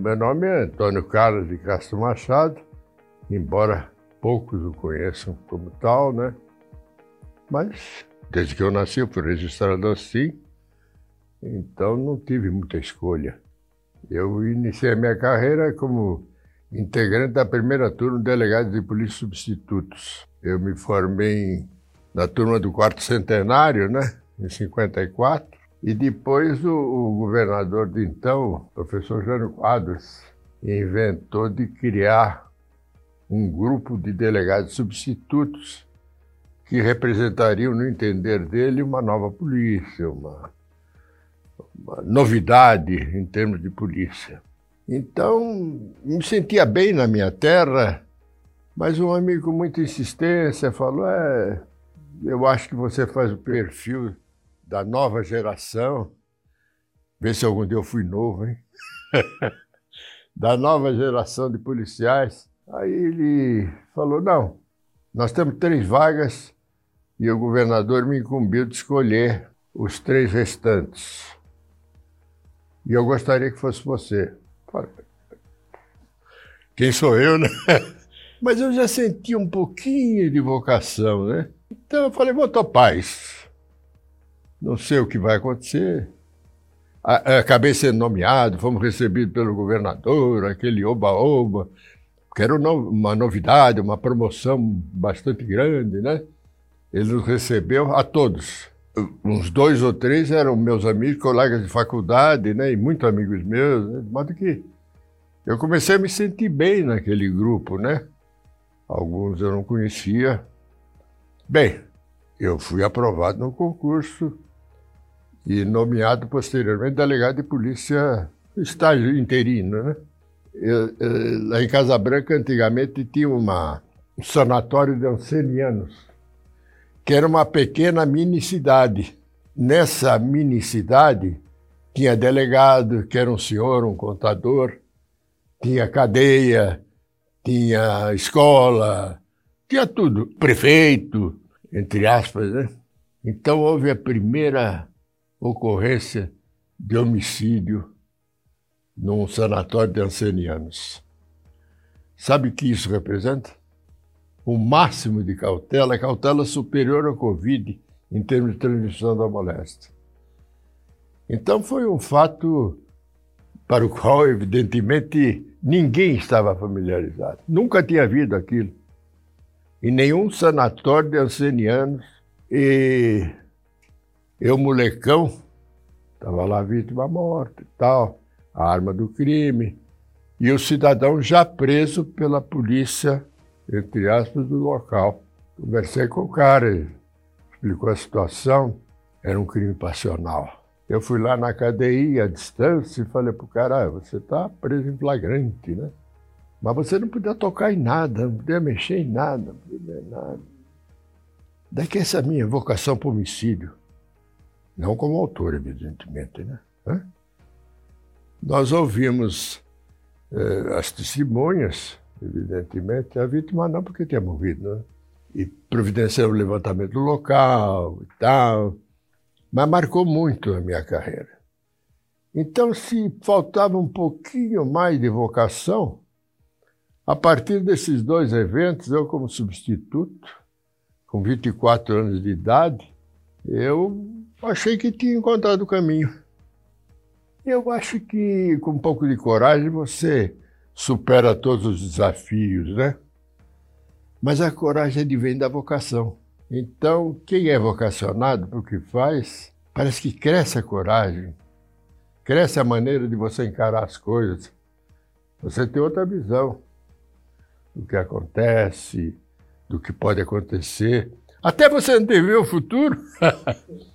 Meu nome é Antônio Carlos de Castro Machado, embora poucos o conheçam como tal, né? Mas desde que eu nasci eu fui registrado assim, então não tive muita escolha. Eu iniciei a minha carreira como integrante da primeira turma de delegados de polícia substitutos. Eu me formei na turma do quarto centenário, né, em 54, e depois o, o governador de então, professor Jânio Quadros, inventou de criar um grupo de delegados substitutos que representariam, no entender dele, uma nova polícia, uma, uma novidade em termos de polícia. Então, me sentia bem na minha terra, mas um amigo com muita insistência falou: é, eu acho que você faz o perfil da nova geração. Vê se algum dia eu fui novo, hein? da nova geração de policiais. Aí ele falou: não, nós temos três vagas e o governador me incumbiu de escolher os três restantes. E eu gostaria que fosse você. Quem sou eu, né? Mas eu já senti um pouquinho de vocação, né? Então eu falei, vou topar isso. Não sei o que vai acontecer. Acabei sendo nomeado, fomos recebidos pelo governador, aquele oba-oba, que era uma novidade, uma promoção bastante grande, né? Ele nos recebeu a todos. Uns dois ou três eram meus amigos, colegas de faculdade, né? E muito amigos meus, né? de modo que eu comecei a me sentir bem naquele grupo, né? Alguns eu não conhecia. Bem, eu fui aprovado no concurso e nomeado posteriormente delegado de polícia, estágio interino, né? Eu, eu, lá em Casa Branca, antigamente, tinha uma, um sanatório de ancenianos, que era uma pequena mini cidade. Nessa mini cidade, tinha delegado, que era um senhor, um contador, tinha cadeia, tinha escola, tinha tudo, prefeito, entre aspas, né? Então houve a primeira ocorrência de homicídio num sanatório de ancenianos. Sabe o que isso representa? O máximo de cautela, cautela superior ao Covid em termos de transmissão da moléstia. Então foi um fato para o qual, evidentemente, Ninguém estava familiarizado. Nunca tinha havido aquilo. Em nenhum sanatório de ancenianos. E eu, molecão, estava lá vítima morta e tal, a arma do crime. E o cidadão já preso pela polícia, entre aspas, do local. Conversei com o cara, explicou a situação, era um crime passional. Eu fui lá na cadeia, à distância, e falei pro cara, ah, você está preso em flagrante, né? Mas você não podia tocar em nada, não podia mexer em nada, não podia nada. Daí que essa minha vocação para homicídio. Não como autor, evidentemente, né? Nós ouvimos eh, as testemunhas, evidentemente, a vítima não porque tinha morrido, né? E providenciaram o levantamento do local e tal mas marcou muito a minha carreira. Então, se faltava um pouquinho mais de vocação, a partir desses dois eventos, eu, como substituto, com 24 anos de idade, eu achei que tinha encontrado o caminho. Eu acho que, com um pouco de coragem, você supera todos os desafios, né? Mas a coragem vem da vocação. Então, quem é vocacionado para o que faz, parece que cresce a coragem, cresce a maneira de você encarar as coisas. Você tem outra visão do que acontece, do que pode acontecer. Até você antever o futuro.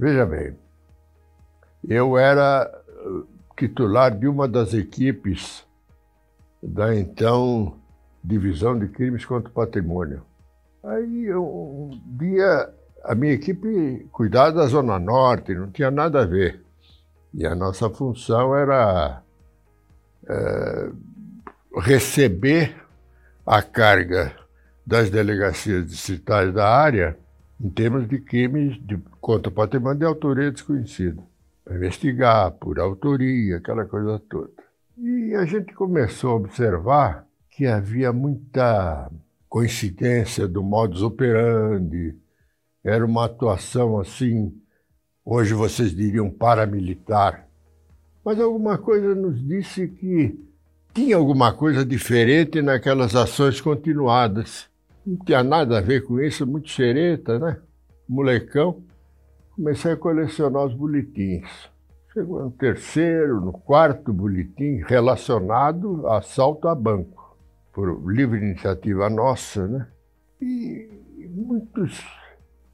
Veja bem, eu era uh, titular de uma das equipes da então Divisão de Crimes contra o Patrimônio. Aí um dia a minha equipe cuidava da Zona Norte, não tinha nada a ver. E a nossa função era é, receber a carga das delegacias distritais da área em termos de crimes de, contra patrimônio de autoria desconhecida. Investigar por autoria, aquela coisa toda. E a gente começou a observar que havia muita coincidência do modus operandi, era uma atuação assim, hoje vocês diriam paramilitar, mas alguma coisa nos disse que tinha alguma coisa diferente naquelas ações continuadas. Não tinha nada a ver com isso, muito xereta, né? Molecão. Comecei a colecionar os boletins. Chegou no terceiro, no quarto boletim relacionado a assalto a banco, por livre iniciativa nossa, né? E muitos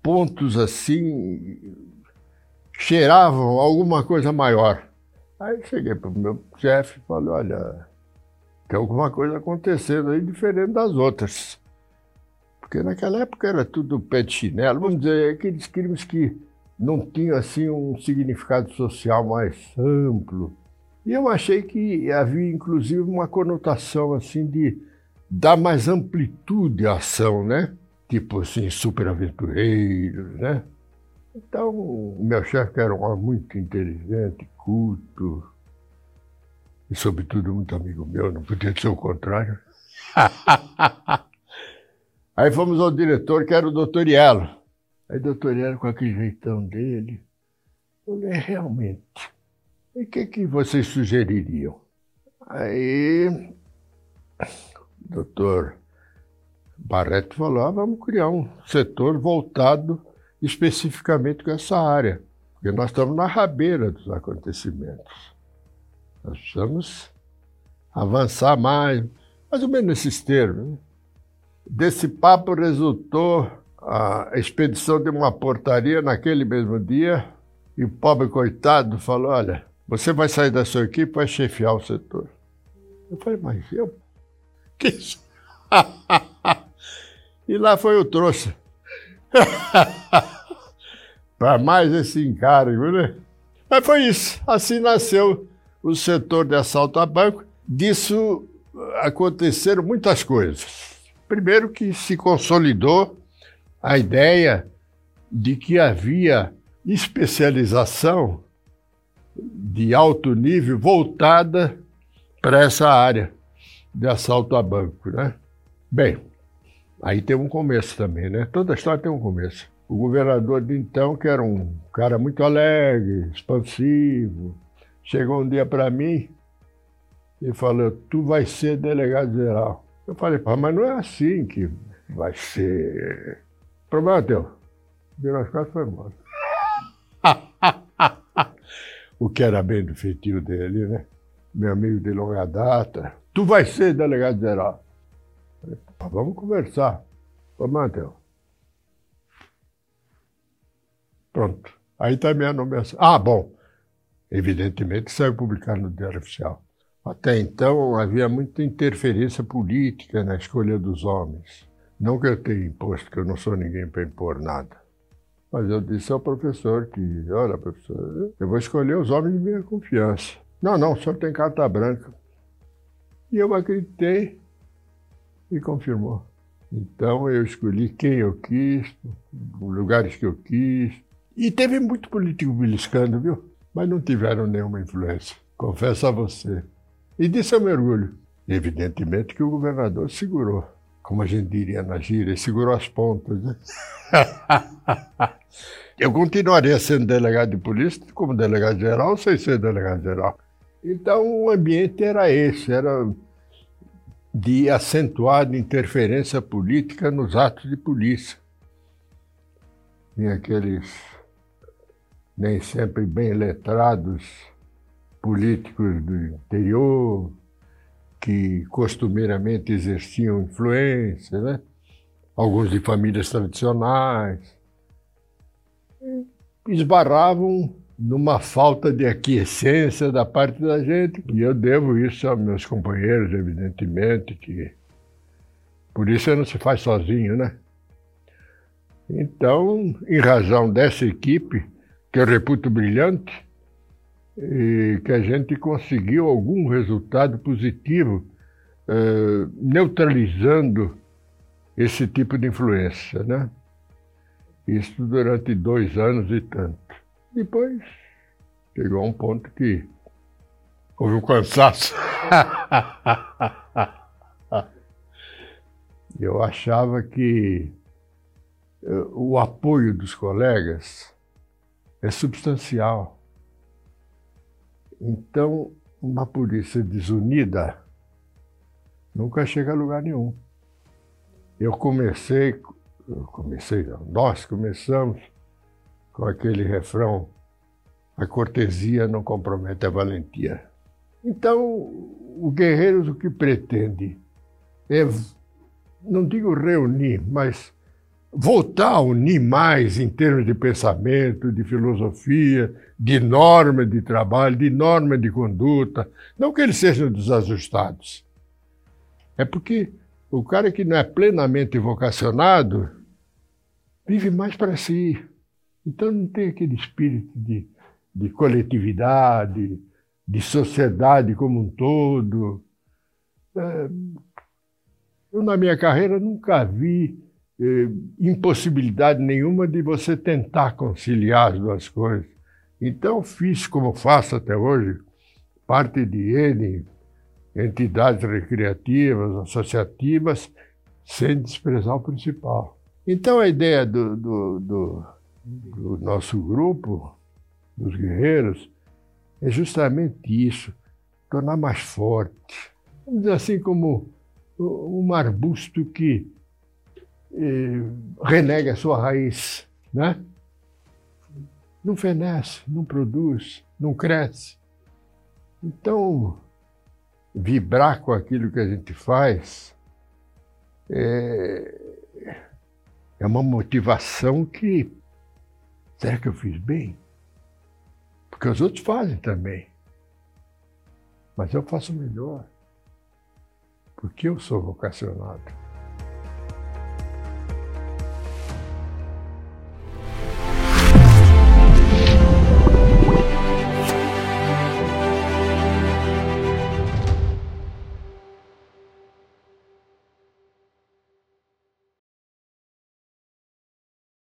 pontos assim cheiravam alguma coisa maior. Aí cheguei para o meu chefe e falei, olha, tem alguma coisa acontecendo aí diferente das outras. Porque naquela época era tudo pé de chinelo, vamos dizer, aqueles crimes que não tinham assim um significado social mais amplo. E eu achei que havia inclusive uma conotação assim de dar mais amplitude à ação, né? Tipo assim, superaventureiros, né? Então, o meu chefe era um homem muito inteligente, culto, e sobretudo muito amigo meu, não podia ser o contrário. Aí fomos ao diretor, que era o doutor Ielo. Aí o doutor Ielo, com aquele jeitão dele, falei, é, realmente, o que, que vocês sugeririam? Aí o doutor Barreto falou, ah, vamos criar um setor voltado especificamente com essa área, porque nós estamos na rabeira dos acontecimentos. Nós precisamos avançar mais, mais ou menos nesses termos. Né? Desse papo resultou a expedição de uma portaria naquele mesmo dia e o pobre coitado falou: Olha, você vai sair da sua equipe vai chefiar o setor. Eu falei: Mas eu? Que isso? e lá foi o trouxa. Para mais esse encargo, né? Mas foi isso. Assim nasceu o setor de assalto a banco. Disso aconteceram muitas coisas. Primeiro, que se consolidou a ideia de que havia especialização de alto nível voltada para essa área de assalto a banco, né? Bem, aí tem um começo também, né? Toda história tem um começo. O governador de então, que era um cara muito alegre, expansivo, chegou um dia para mim e falou: Tu vai ser delegado geral. Eu falei: Pá, mas não é assim que vai ser. O problema teu. Virou as costas e foi embora. o que era bem do feitio dele, né? Meu amigo de longa data. Tu vai ser delegado geral. Falei, vamos conversar. Ô, Mantel. Pronto. Aí está a minha nomeação. Ah, bom. Evidentemente saiu publicado no Diário Oficial. Até então havia muita interferência política na escolha dos homens. Não que eu tenha imposto, que eu não sou ninguém para impor nada. Mas eu disse ao professor que, olha, professor, eu vou escolher os homens de minha confiança. Não, não, o senhor tem carta branca. E eu acreditei e confirmou. Então eu escolhi quem eu quis, lugares que eu quis. E teve muito político beliscando, viu? mas não tiveram nenhuma influência, confesso a você. E disso eu me orgulho. Evidentemente que o governador segurou, como a gente diria na gíria, segurou as pontas. Né? eu continuaria sendo delegado de polícia como delegado geral, sem ser delegado geral. Então o ambiente era esse, era de acentuada interferência política nos atos de polícia. Tinha aqueles nem sempre bem letrados políticos do interior, que costumeiramente exerciam influência, né? alguns de famílias tradicionais, esbarravam numa falta de aquiescência da parte da gente, e eu devo isso aos meus companheiros, evidentemente, que por isso não se faz sozinho, né? Então, em razão dessa equipe, que eu reputo brilhante, e que a gente conseguiu algum resultado positivo uh, neutralizando esse tipo de influência, né? Isso durante dois anos e tanto. Depois chegou a um ponto que houve um cansaço. Eu achava que eh, o apoio dos colegas é substancial. Então, uma polícia desunida nunca chega a lugar nenhum. Eu comecei, eu comecei, nós começamos com aquele refrão: a cortesia não compromete a valentia. Então, o Guerreiros o que pretende é, não digo reunir, mas voltar a unir mais em termos de pensamento, de filosofia, de norma de trabalho, de norma de conduta. Não que eles sejam desajustados. É porque o cara que não é plenamente vocacionado vive mais para si. Então não tem aquele espírito de, de coletividade, de sociedade como um todo. É, eu, na minha carreira, nunca vi eh, impossibilidade nenhuma de você tentar conciliar as duas coisas. Então, fiz como faço até hoje, parte de N entidades recreativas, associativas, sem desprezar o principal. Então, a ideia do, do, do, do nosso grupo, dos guerreiros, é justamente isso, tornar mais forte. Vamos dizer assim, como um arbusto que renega a sua raiz, né? Não fenece, não produz, não cresce. Então, vibrar com aquilo que a gente faz é, é uma motivação que. Será que eu fiz bem? Porque os outros fazem também. Mas eu faço melhor. Porque eu sou vocacionado.